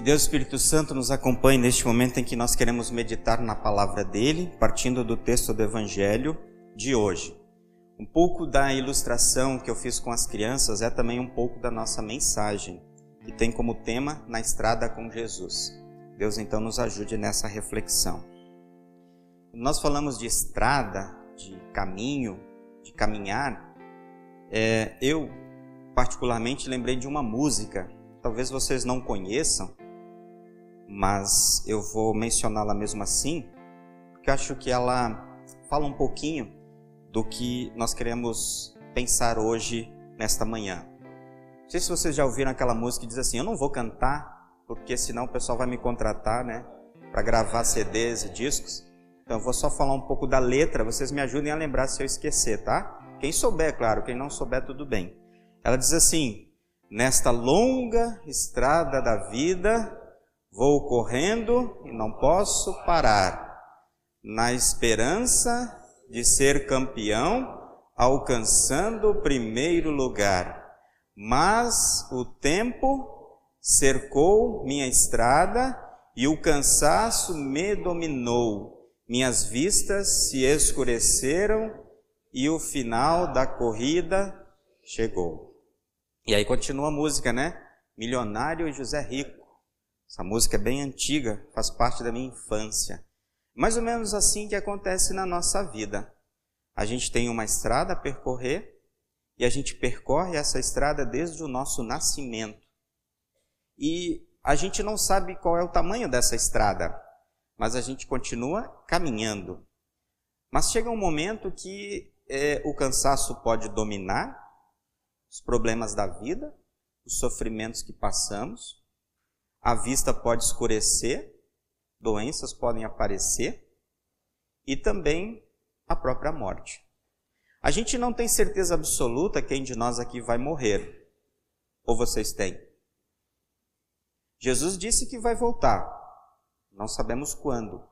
Que Deus Espírito Santo nos acompanhe neste momento em que nós queremos meditar na palavra dele, partindo do texto do Evangelho de hoje. Um pouco da ilustração que eu fiz com as crianças é também um pouco da nossa mensagem, que tem como tema Na Estrada com Jesus. Deus então nos ajude nessa reflexão. Nós falamos de estrada, de caminho, de caminhar. É, eu, particularmente, lembrei de uma música, talvez vocês não conheçam, mas eu vou mencioná-la mesmo assim, porque acho que ela fala um pouquinho do que nós queremos pensar hoje, nesta manhã. Não sei se vocês já ouviram aquela música que diz assim: Eu não vou cantar, porque senão o pessoal vai me contratar, né, para gravar CDs e discos. Então eu vou só falar um pouco da letra, vocês me ajudem a lembrar se eu esquecer, tá? Quem souber, claro, quem não souber, tudo bem. Ela diz assim: Nesta longa estrada da vida, Vou correndo e não posso parar, na esperança de ser campeão, alcançando o primeiro lugar. Mas o tempo cercou minha estrada e o cansaço me dominou. Minhas vistas se escureceram e o final da corrida chegou. E aí continua a música, né? Milionário e José Rico. Essa música é bem antiga, faz parte da minha infância. Mais ou menos assim que acontece na nossa vida. A gente tem uma estrada a percorrer e a gente percorre essa estrada desde o nosso nascimento. E a gente não sabe qual é o tamanho dessa estrada, mas a gente continua caminhando. Mas chega um momento que é, o cansaço pode dominar os problemas da vida, os sofrimentos que passamos, a vista pode escurecer, doenças podem aparecer e também a própria morte. A gente não tem certeza absoluta quem de nós aqui vai morrer. Ou vocês têm? Jesus disse que vai voltar. Não sabemos quando.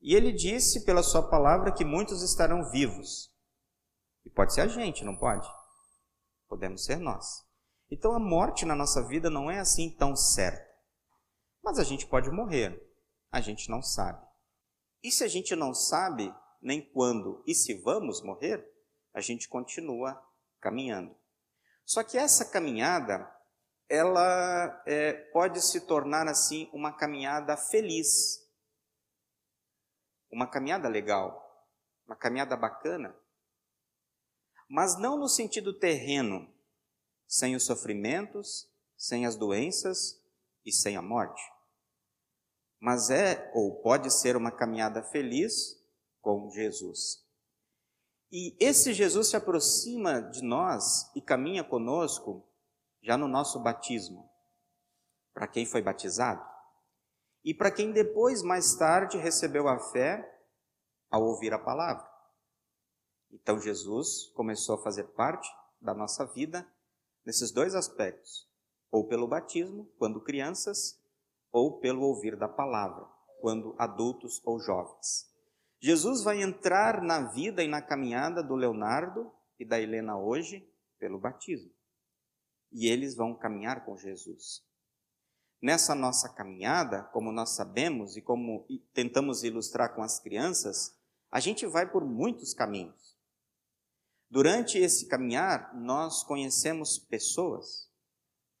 E ele disse pela sua palavra que muitos estarão vivos. E pode ser a gente, não pode? Podemos ser nós. Então a morte na nossa vida não é assim tão certa. Mas a gente pode morrer, a gente não sabe. E se a gente não sabe nem quando e se vamos morrer, a gente continua caminhando. Só que essa caminhada, ela é, pode se tornar assim uma caminhada feliz, uma caminhada legal, uma caminhada bacana, mas não no sentido terreno, sem os sofrimentos, sem as doenças e sem a morte. Mas é ou pode ser uma caminhada feliz com Jesus. E esse Jesus se aproxima de nós e caminha conosco já no nosso batismo. Para quem foi batizado e para quem depois, mais tarde, recebeu a fé ao ouvir a palavra. Então Jesus começou a fazer parte da nossa vida nesses dois aspectos, ou pelo batismo, quando crianças, ou pelo ouvir da palavra, quando adultos ou jovens. Jesus vai entrar na vida e na caminhada do Leonardo e da Helena hoje pelo batismo. E eles vão caminhar com Jesus. Nessa nossa caminhada, como nós sabemos e como tentamos ilustrar com as crianças, a gente vai por muitos caminhos. Durante esse caminhar, nós conhecemos pessoas,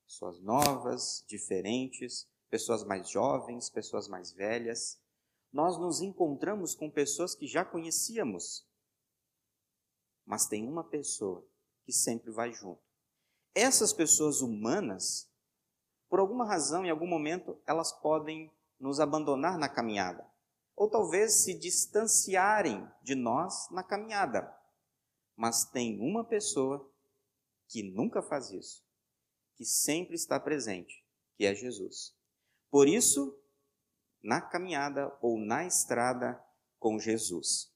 pessoas novas, diferentes, pessoas mais jovens, pessoas mais velhas. Nós nos encontramos com pessoas que já conhecíamos, mas tem uma pessoa que sempre vai junto. Essas pessoas humanas, por alguma razão, em algum momento, elas podem nos abandonar na caminhada, ou talvez se distanciarem de nós na caminhada. Mas tem uma pessoa que nunca faz isso, que sempre está presente, que é Jesus. Por isso, na caminhada ou na estrada com Jesus.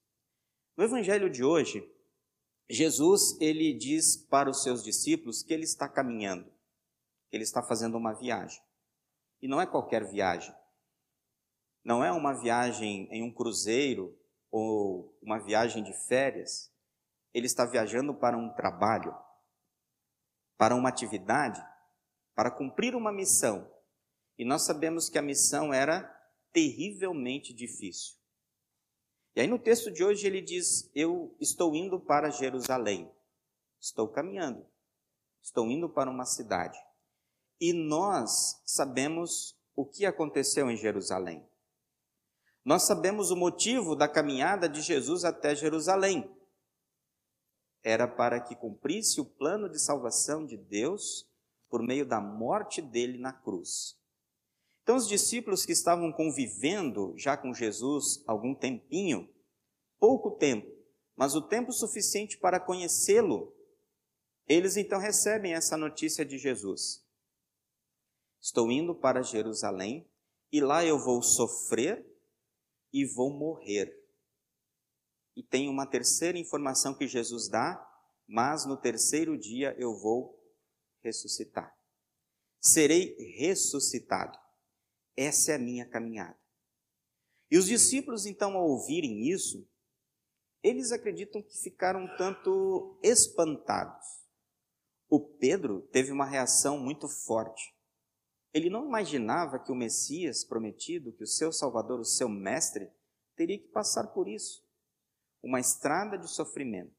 No evangelho de hoje, Jesus ele diz para os seus discípulos que ele está caminhando, que ele está fazendo uma viagem. E não é qualquer viagem. Não é uma viagem em um cruzeiro ou uma viagem de férias ele está viajando para um trabalho, para uma atividade, para cumprir uma missão. E nós sabemos que a missão era terrivelmente difícil. E aí no texto de hoje ele diz: Eu estou indo para Jerusalém. Estou caminhando. Estou indo para uma cidade. E nós sabemos o que aconteceu em Jerusalém. Nós sabemos o motivo da caminhada de Jesus até Jerusalém. Era para que cumprisse o plano de salvação de Deus por meio da morte dele na cruz. Então, os discípulos que estavam convivendo já com Jesus algum tempinho, pouco tempo, mas o tempo suficiente para conhecê-lo, eles então recebem essa notícia de Jesus. Estou indo para Jerusalém e lá eu vou sofrer e vou morrer. E tem uma terceira informação que Jesus dá, mas no terceiro dia eu vou ressuscitar. Serei ressuscitado. Essa é a minha caminhada. E os discípulos, então, ao ouvirem isso, eles acreditam que ficaram um tanto espantados. O Pedro teve uma reação muito forte. Ele não imaginava que o Messias prometido, que o seu Salvador, o seu Mestre, teria que passar por isso uma estrada de sofrimento.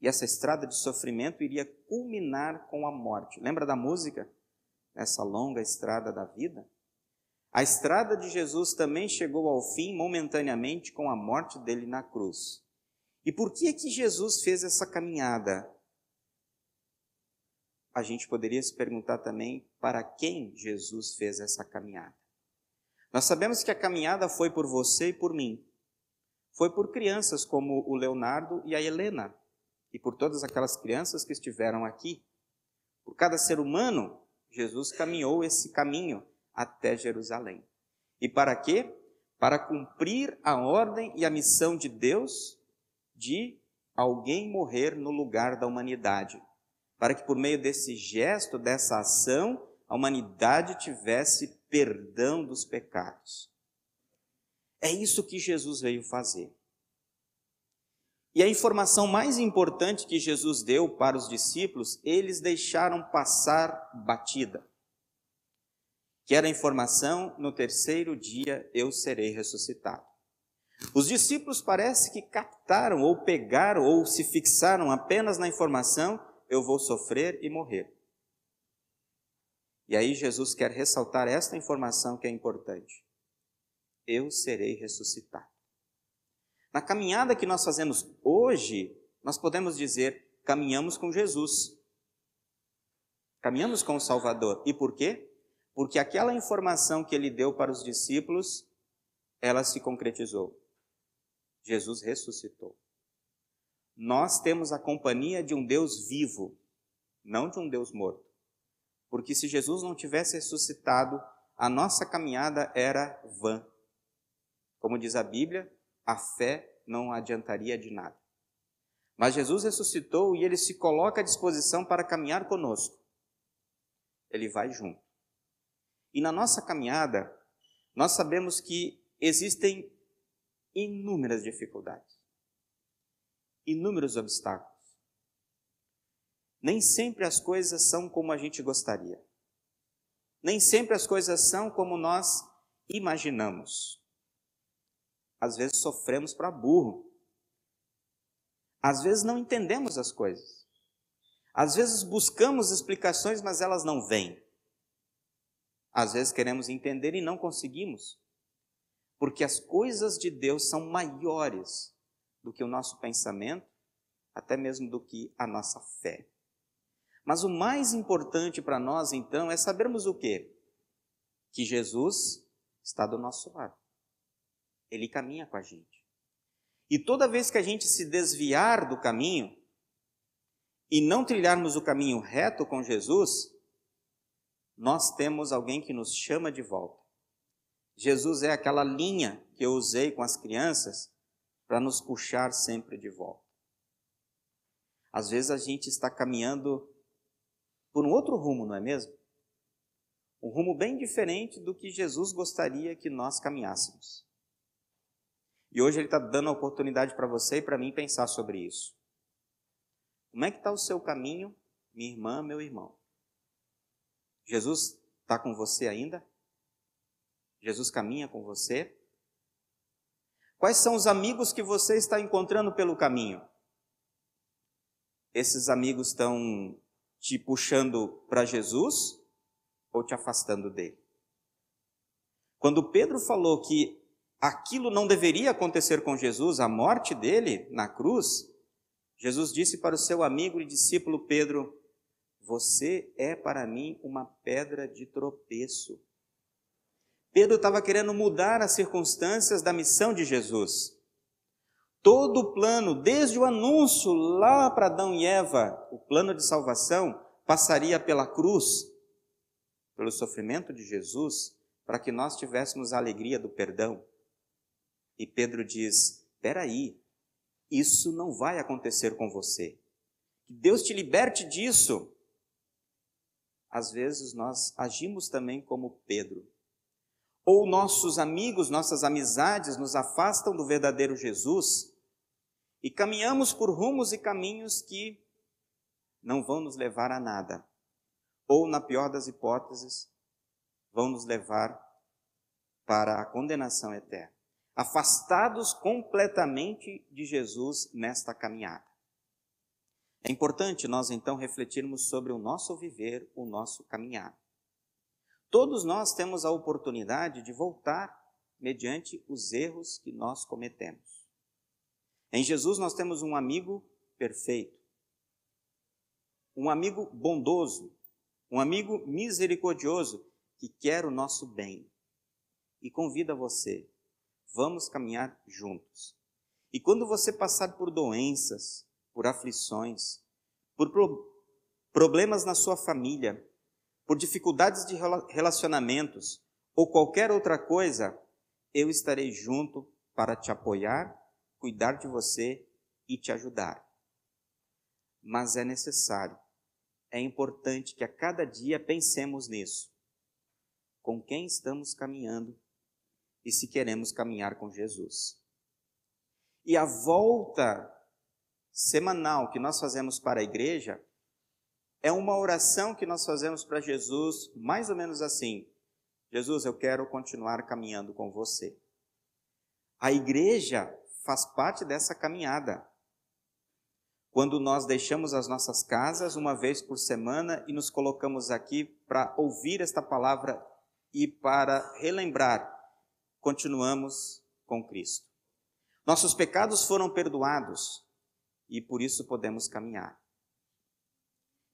E essa estrada de sofrimento iria culminar com a morte. Lembra da música? Essa longa estrada da vida? A estrada de Jesus também chegou ao fim momentaneamente com a morte dele na cruz. E por que é que Jesus fez essa caminhada? A gente poderia se perguntar também para quem Jesus fez essa caminhada. Nós sabemos que a caminhada foi por você e por mim. Foi por crianças como o Leonardo e a Helena, e por todas aquelas crianças que estiveram aqui. Por cada ser humano, Jesus caminhou esse caminho até Jerusalém. E para quê? Para cumprir a ordem e a missão de Deus de alguém morrer no lugar da humanidade. Para que por meio desse gesto, dessa ação, a humanidade tivesse perdão dos pecados. É isso que Jesus veio fazer. E a informação mais importante que Jesus deu para os discípulos, eles deixaram passar batida. Que era a informação: no terceiro dia eu serei ressuscitado. Os discípulos parece que captaram, ou pegaram, ou se fixaram apenas na informação: eu vou sofrer e morrer. E aí Jesus quer ressaltar esta informação que é importante: eu serei ressuscitado. Na caminhada que nós fazemos hoje, nós podemos dizer: caminhamos com Jesus. Caminhamos com o Salvador. E por quê? Porque aquela informação que ele deu para os discípulos, ela se concretizou. Jesus ressuscitou. Nós temos a companhia de um Deus vivo, não de um Deus morto. Porque se Jesus não tivesse ressuscitado, a nossa caminhada era vã. Como diz a Bíblia, a fé não adiantaria de nada. Mas Jesus ressuscitou e ele se coloca à disposição para caminhar conosco. Ele vai junto. E na nossa caminhada, nós sabemos que existem inúmeras dificuldades, inúmeros obstáculos. Nem sempre as coisas são como a gente gostaria. Nem sempre as coisas são como nós imaginamos. Às vezes sofremos para burro. Às vezes não entendemos as coisas. Às vezes buscamos explicações, mas elas não vêm. Às vezes queremos entender e não conseguimos. Porque as coisas de Deus são maiores do que o nosso pensamento, até mesmo do que a nossa fé. Mas o mais importante para nós, então, é sabermos o quê? Que Jesus está do nosso lado. Ele caminha com a gente. E toda vez que a gente se desviar do caminho e não trilharmos o caminho reto com Jesus, nós temos alguém que nos chama de volta. Jesus é aquela linha que eu usei com as crianças para nos puxar sempre de volta. Às vezes a gente está caminhando por um outro rumo, não é mesmo? Um rumo bem diferente do que Jesus gostaria que nós caminhássemos. E hoje ele está dando a oportunidade para você e para mim pensar sobre isso. Como é que está o seu caminho, minha irmã, meu irmão? Jesus está com você ainda? Jesus caminha com você? Quais são os amigos que você está encontrando pelo caminho? Esses amigos estão te puxando para Jesus ou te afastando dele? Quando Pedro falou que aquilo não deveria acontecer com Jesus, a morte dele na cruz, Jesus disse para o seu amigo e discípulo Pedro: Você é para mim uma pedra de tropeço. Pedro estava querendo mudar as circunstâncias da missão de Jesus. Todo o plano, desde o anúncio lá para Adão e Eva, o plano de salvação, passaria pela cruz, pelo sofrimento de Jesus, para que nós tivéssemos a alegria do perdão. E Pedro diz: espera aí, isso não vai acontecer com você. Que Deus te liberte disso. Às vezes nós agimos também como Pedro. Ou nossos amigos, nossas amizades nos afastam do verdadeiro Jesus e caminhamos por rumos e caminhos que não vão nos levar a nada. Ou, na pior das hipóteses, vão nos levar para a condenação eterna afastados completamente de Jesus nesta caminhada. É importante nós então refletirmos sobre o nosso viver, o nosso caminhar. Todos nós temos a oportunidade de voltar mediante os erros que nós cometemos. Em Jesus nós temos um amigo perfeito, um amigo bondoso, um amigo misericordioso que quer o nosso bem e convida você Vamos caminhar juntos. E quando você passar por doenças, por aflições, por pro problemas na sua família, por dificuldades de relacionamentos ou qualquer outra coisa, eu estarei junto para te apoiar, cuidar de você e te ajudar. Mas é necessário, é importante que a cada dia pensemos nisso. Com quem estamos caminhando e se queremos caminhar com Jesus. E a volta semanal que nós fazemos para a igreja é uma oração que nós fazemos para Jesus, mais ou menos assim: Jesus, eu quero continuar caminhando com você. A igreja faz parte dessa caminhada. Quando nós deixamos as nossas casas uma vez por semana e nos colocamos aqui para ouvir esta palavra e para relembrar continuamos com Cristo. Nossos pecados foram perdoados e por isso podemos caminhar.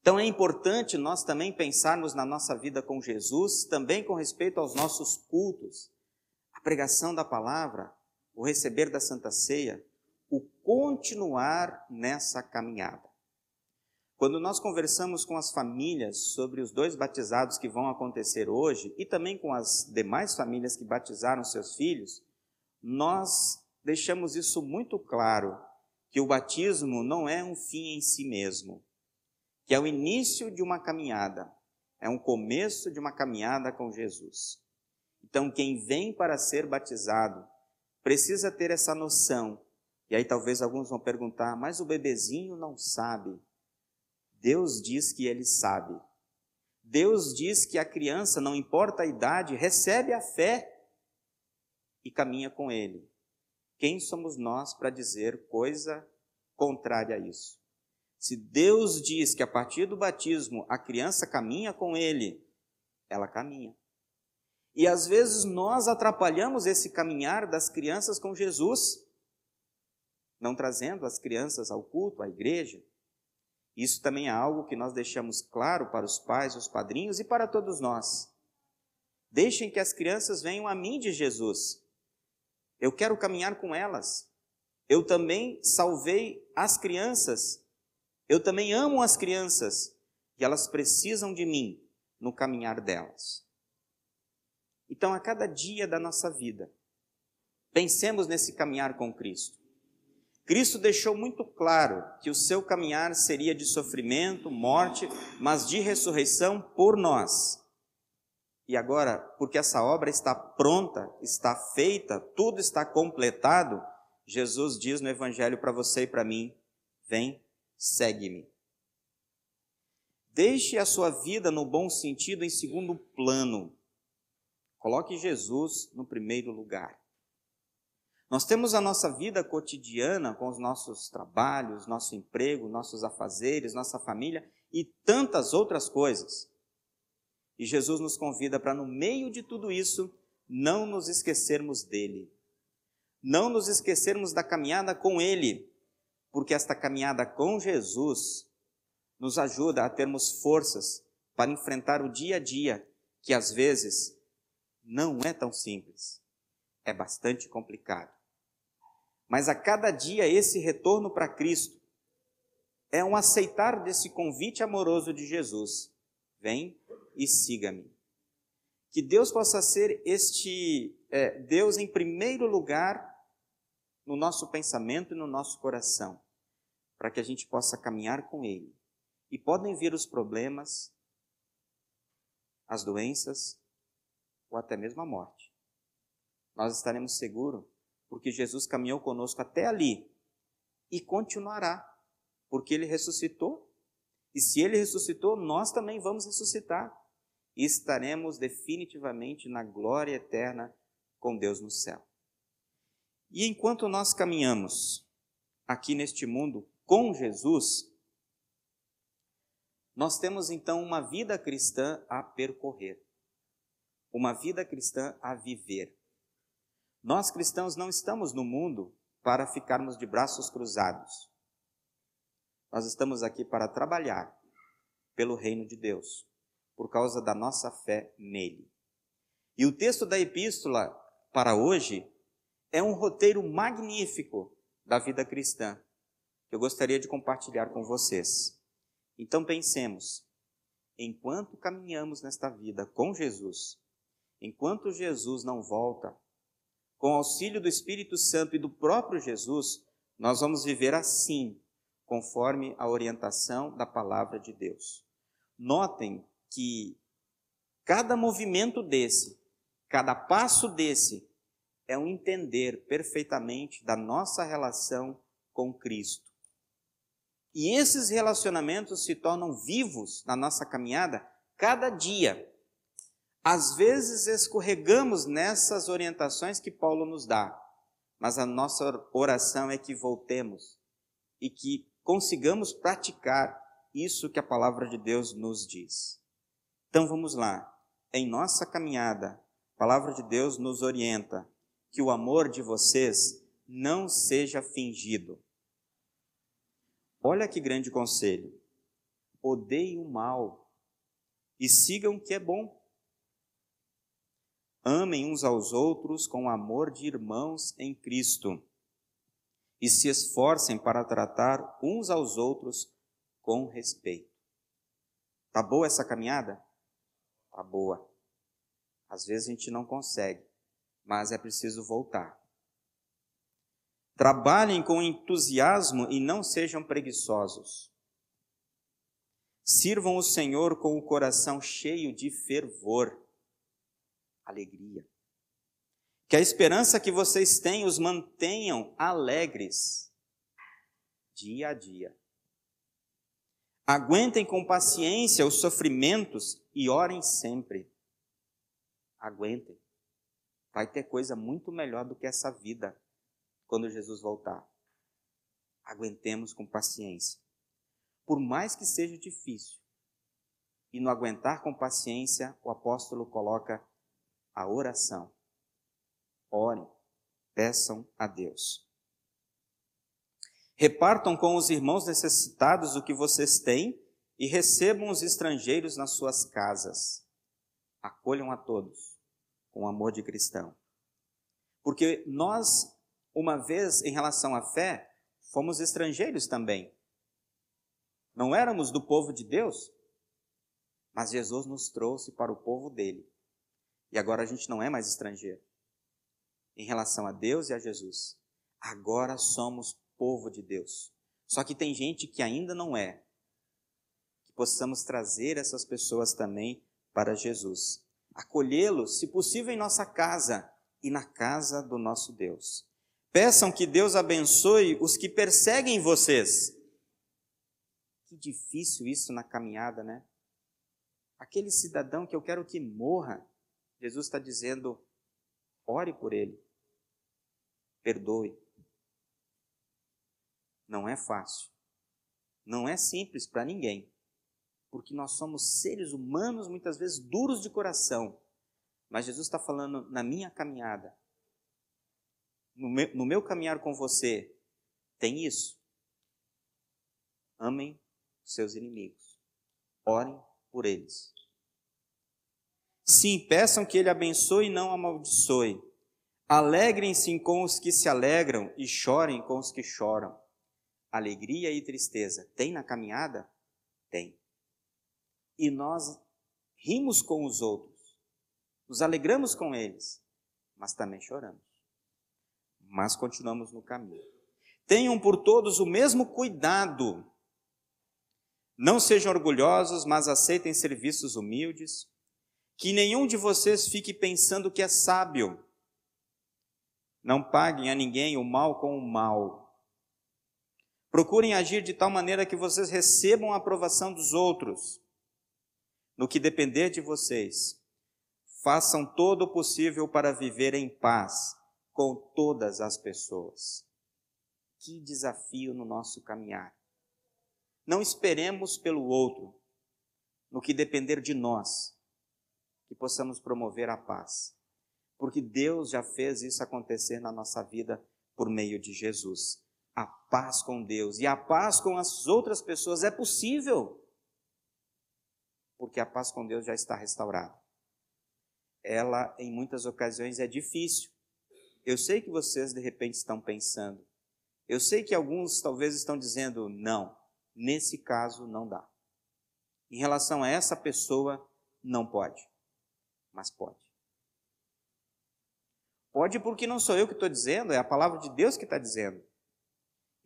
Então é importante nós também pensarmos na nossa vida com Jesus, também com respeito aos nossos cultos, a pregação da palavra, o receber da Santa Ceia, o continuar nessa caminhada. Quando nós conversamos com as famílias sobre os dois batizados que vão acontecer hoje e também com as demais famílias que batizaram seus filhos, nós deixamos isso muito claro, que o batismo não é um fim em si mesmo, que é o início de uma caminhada, é um começo de uma caminhada com Jesus. Então, quem vem para ser batizado precisa ter essa noção. E aí talvez alguns vão perguntar, mas o bebezinho não sabe. Deus diz que ele sabe. Deus diz que a criança, não importa a idade, recebe a fé e caminha com ele. Quem somos nós para dizer coisa contrária a isso? Se Deus diz que a partir do batismo a criança caminha com ele, ela caminha. E às vezes nós atrapalhamos esse caminhar das crianças com Jesus, não trazendo as crianças ao culto, à igreja, isso também é algo que nós deixamos claro para os pais, os padrinhos e para todos nós. Deixem que as crianças venham a mim de Jesus. Eu quero caminhar com elas. Eu também salvei as crianças. Eu também amo as crianças. E elas precisam de mim no caminhar delas. Então, a cada dia da nossa vida, pensemos nesse caminhar com Cristo. Cristo deixou muito claro que o seu caminhar seria de sofrimento, morte, mas de ressurreição por nós. E agora, porque essa obra está pronta, está feita, tudo está completado, Jesus diz no Evangelho para você e para mim: vem, segue-me. Deixe a sua vida no bom sentido em segundo plano. Coloque Jesus no primeiro lugar. Nós temos a nossa vida cotidiana com os nossos trabalhos, nosso emprego, nossos afazeres, nossa família e tantas outras coisas. E Jesus nos convida para, no meio de tudo isso, não nos esquecermos dele. Não nos esquecermos da caminhada com ele, porque esta caminhada com Jesus nos ajuda a termos forças para enfrentar o dia a dia, que às vezes não é tão simples, é bastante complicado. Mas a cada dia esse retorno para Cristo é um aceitar desse convite amoroso de Jesus. Vem e siga-me. Que Deus possa ser este é, Deus em primeiro lugar no nosso pensamento e no nosso coração, para que a gente possa caminhar com Ele. E podem vir os problemas, as doenças ou até mesmo a morte. Nós estaremos seguros porque Jesus caminhou conosco até ali e continuará, porque ele ressuscitou. E se ele ressuscitou, nós também vamos ressuscitar e estaremos definitivamente na glória eterna com Deus no céu. E enquanto nós caminhamos aqui neste mundo com Jesus, nós temos então uma vida cristã a percorrer, uma vida cristã a viver. Nós cristãos não estamos no mundo para ficarmos de braços cruzados. Nós estamos aqui para trabalhar pelo reino de Deus, por causa da nossa fé nele. E o texto da epístola para hoje é um roteiro magnífico da vida cristã que eu gostaria de compartilhar com vocês. Então pensemos, enquanto caminhamos nesta vida com Jesus, enquanto Jesus não volta, com auxílio do Espírito Santo e do próprio Jesus, nós vamos viver assim, conforme a orientação da palavra de Deus. Notem que cada movimento desse, cada passo desse, é um entender perfeitamente da nossa relação com Cristo. E esses relacionamentos se tornam vivos na nossa caminhada cada dia. Às vezes escorregamos nessas orientações que Paulo nos dá, mas a nossa oração é que voltemos e que consigamos praticar isso que a palavra de Deus nos diz. Então vamos lá. Em nossa caminhada, a palavra de Deus nos orienta que o amor de vocês não seja fingido. Olha que grande conselho. Odeiem o mal e sigam o que é bom. Amem uns aos outros com o amor de irmãos em Cristo e se esforcem para tratar uns aos outros com respeito. Tá boa essa caminhada? Tá boa. Às vezes a gente não consegue, mas é preciso voltar. Trabalhem com entusiasmo e não sejam preguiçosos. Sirvam o Senhor com o coração cheio de fervor alegria. Que a esperança que vocês têm os mantenham alegres dia a dia. Aguentem com paciência os sofrimentos e orem sempre. Aguentem. Vai ter coisa muito melhor do que essa vida quando Jesus voltar. Aguentemos com paciência. Por mais que seja difícil. E no aguentar com paciência, o apóstolo coloca a oração. Orem, peçam a Deus. Repartam com os irmãos necessitados o que vocês têm e recebam os estrangeiros nas suas casas. Acolham a todos com amor de cristão. Porque nós, uma vez em relação à fé, fomos estrangeiros também. Não éramos do povo de Deus, mas Jesus nos trouxe para o povo dele. E agora a gente não é mais estrangeiro em relação a Deus e a Jesus. Agora somos povo de Deus. Só que tem gente que ainda não é. Que possamos trazer essas pessoas também para Jesus. Acolhê-los, se possível, em nossa casa e na casa do nosso Deus. Peçam que Deus abençoe os que perseguem vocês. Que difícil isso na caminhada, né? aquele cidadão que eu quero que morra, Jesus está dizendo: ore por ele, perdoe. Não é fácil, não é simples para ninguém, porque nós somos seres humanos muitas vezes duros de coração, mas Jesus está falando na minha caminhada, no meu, no meu caminhar com você, tem isso. Amem seus inimigos, orem por eles. Sim, peçam que ele abençoe e não amaldiçoe. Alegrem-se com os que se alegram e chorem com os que choram. Alegria e tristeza tem na caminhada? Tem. E nós rimos com os outros, nos alegramos com eles, mas também choramos. Mas continuamos no caminho. Tenham por todos o mesmo cuidado não sejam orgulhosos, mas aceitem serviços humildes. Que nenhum de vocês fique pensando que é sábio. Não paguem a ninguém o mal com o mal. Procurem agir de tal maneira que vocês recebam a aprovação dos outros. No que depender de vocês, façam todo o possível para viver em paz com todas as pessoas. Que desafio no nosso caminhar. Não esperemos pelo outro, no que depender de nós, que possamos promover a paz. Porque Deus já fez isso acontecer na nossa vida por meio de Jesus. A paz com Deus e a paz com as outras pessoas é possível. Porque a paz com Deus já está restaurada. Ela, em muitas ocasiões, é difícil. Eu sei que vocês, de repente, estão pensando. Eu sei que alguns talvez estão dizendo, não, Nesse caso, não dá. Em relação a essa pessoa, não pode. Mas pode. Pode porque não sou eu que estou dizendo, é a palavra de Deus que está dizendo.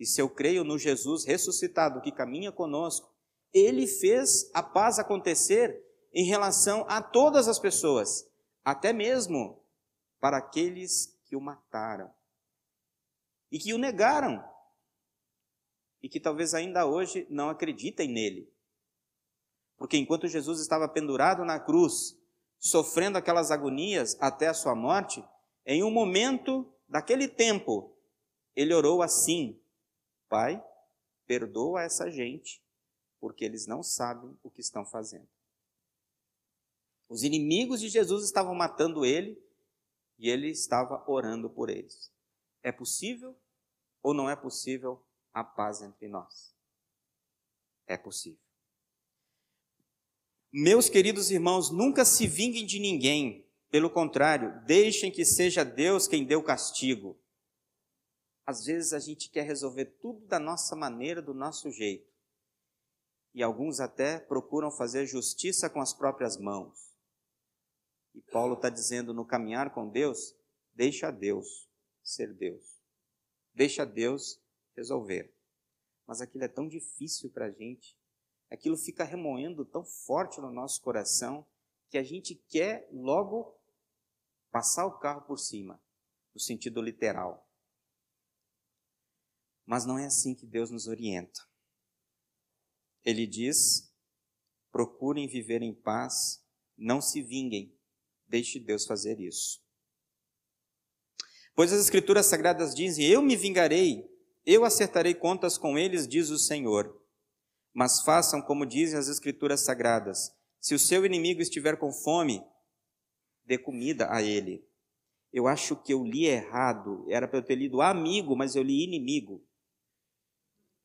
E se eu creio no Jesus ressuscitado que caminha conosco, ele fez a paz acontecer em relação a todas as pessoas, até mesmo para aqueles que o mataram e que o negaram e que talvez ainda hoje não acreditem nele. Porque enquanto Jesus estava pendurado na cruz, sofrendo aquelas agonias até a sua morte, em um momento daquele tempo, ele orou assim: Pai, perdoa essa gente, porque eles não sabem o que estão fazendo. Os inimigos de Jesus estavam matando ele e ele estava orando por eles. É possível ou não é possível a paz entre nós. É possível. Meus queridos irmãos, nunca se vinguem de ninguém. Pelo contrário, deixem que seja Deus quem dê o castigo. Às vezes a gente quer resolver tudo da nossa maneira, do nosso jeito. E alguns até procuram fazer justiça com as próprias mãos. E Paulo está dizendo: no caminhar com Deus, deixa Deus ser Deus. Deixa Deus resolver. Mas aquilo é tão difícil para a gente, aquilo fica remoendo tão forte no nosso coração, que a gente quer logo passar o carro por cima, no sentido literal. Mas não é assim que Deus nos orienta. Ele diz: procurem viver em paz, não se vinguem, deixe Deus fazer isso. Pois as Escrituras Sagradas dizem: Eu me vingarei, eu acertarei contas com eles, diz o Senhor. Mas façam como dizem as Escrituras Sagradas: se o seu inimigo estiver com fome, dê comida a ele. Eu acho que eu li errado. Era para eu ter lido amigo, mas eu li inimigo.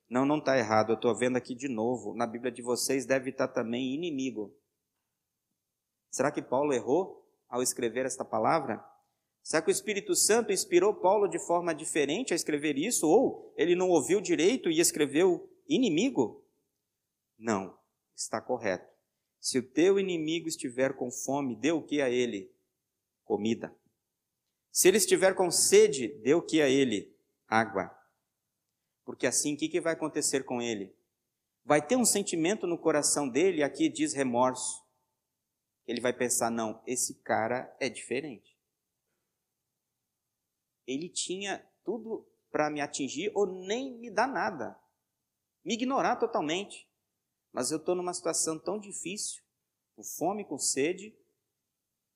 Não, não está errado. Eu estou vendo aqui de novo. Na Bíblia de vocês deve estar tá também inimigo. Será que Paulo errou ao escrever esta palavra? Será que o Espírito Santo inspirou Paulo de forma diferente a escrever isso? Ou ele não ouviu direito e escreveu inimigo? Não, está correto. Se o teu inimigo estiver com fome, dê o que a ele? Comida. Se ele estiver com sede, dê o que a ele? Água. Porque assim, o que, que vai acontecer com ele? Vai ter um sentimento no coração dele, aqui diz remorso. Ele vai pensar: não, esse cara é diferente ele tinha tudo para me atingir ou nem me dar nada, me ignorar totalmente. Mas eu estou numa situação tão difícil, com fome, com sede,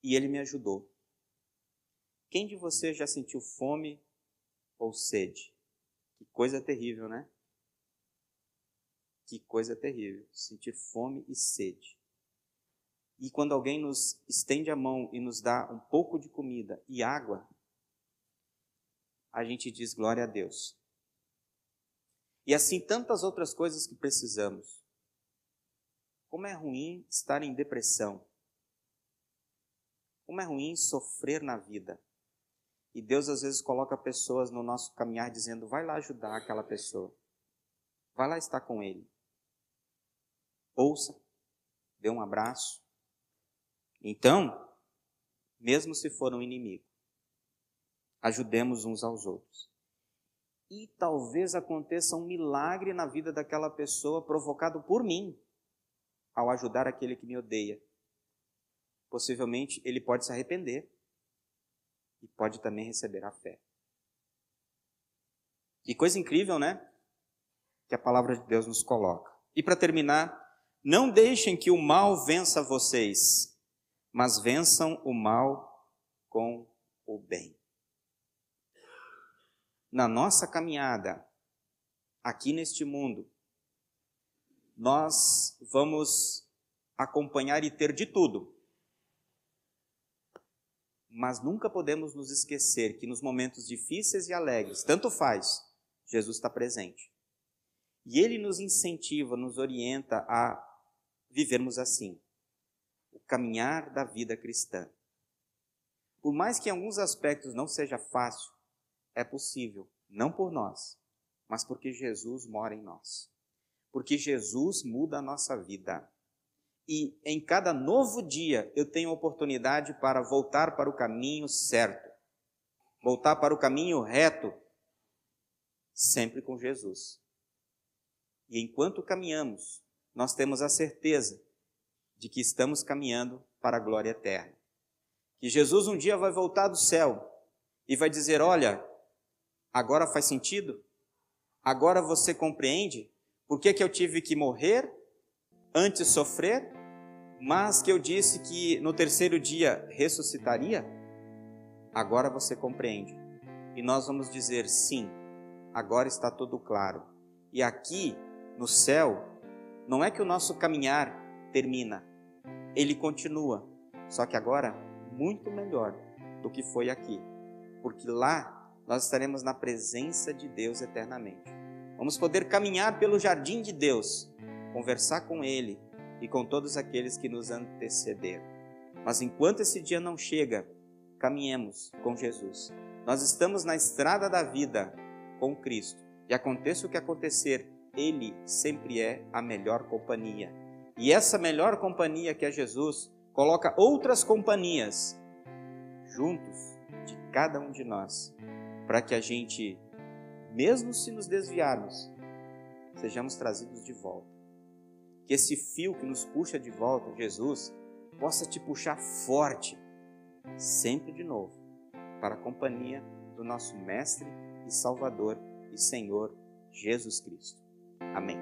e ele me ajudou. Quem de vocês já sentiu fome ou sede? Que coisa terrível, né? Que coisa terrível, sentir fome e sede. E quando alguém nos estende a mão e nos dá um pouco de comida e água, a gente diz glória a Deus. E assim tantas outras coisas que precisamos. Como é ruim estar em depressão. Como é ruim sofrer na vida. E Deus às vezes coloca pessoas no nosso caminhar dizendo: vai lá ajudar aquela pessoa. Vai lá estar com ele. Ouça, dê um abraço. Então, mesmo se for um inimigo, ajudemos uns aos outros. E talvez aconteça um milagre na vida daquela pessoa provocado por mim, ao ajudar aquele que me odeia. Possivelmente ele pode se arrepender e pode também receber a fé. Que coisa incrível, né? Que a palavra de Deus nos coloca. E para terminar, não deixem que o mal vença vocês, mas vençam o mal com o bem. Na nossa caminhada aqui neste mundo, nós vamos acompanhar e ter de tudo. Mas nunca podemos nos esquecer que nos momentos difíceis e alegres, tanto faz, Jesus está presente. E ele nos incentiva, nos orienta a vivermos assim o caminhar da vida cristã. Por mais que em alguns aspectos não seja fácil, é possível, não por nós, mas porque Jesus mora em nós. Porque Jesus muda a nossa vida e em cada novo dia eu tenho oportunidade para voltar para o caminho certo, voltar para o caminho reto, sempre com Jesus. E enquanto caminhamos, nós temos a certeza de que estamos caminhando para a glória eterna. Que Jesus um dia vai voltar do céu e vai dizer: Olha, agora faz sentido? Agora você compreende por que, que eu tive que morrer, antes sofrer mas que eu disse que no terceiro dia ressuscitaria, agora você compreende. E nós vamos dizer sim, agora está tudo claro. E aqui no céu, não é que o nosso caminhar termina, ele continua, só que agora muito melhor do que foi aqui, porque lá nós estaremos na presença de Deus eternamente. Vamos poder caminhar pelo jardim de Deus, conversar com Ele, e com todos aqueles que nos antecederam. Mas enquanto esse dia não chega, caminhemos com Jesus. Nós estamos na estrada da vida com Cristo. E aconteça o que acontecer, Ele sempre é a melhor companhia. E essa melhor companhia que é Jesus, coloca outras companhias juntos de cada um de nós, para que a gente, mesmo se nos desviarmos, sejamos trazidos de volta que esse fio que nos puxa de volta, Jesus, possa te puxar forte, sempre de novo, para a companhia do nosso Mestre e Salvador e Senhor Jesus Cristo. Amém.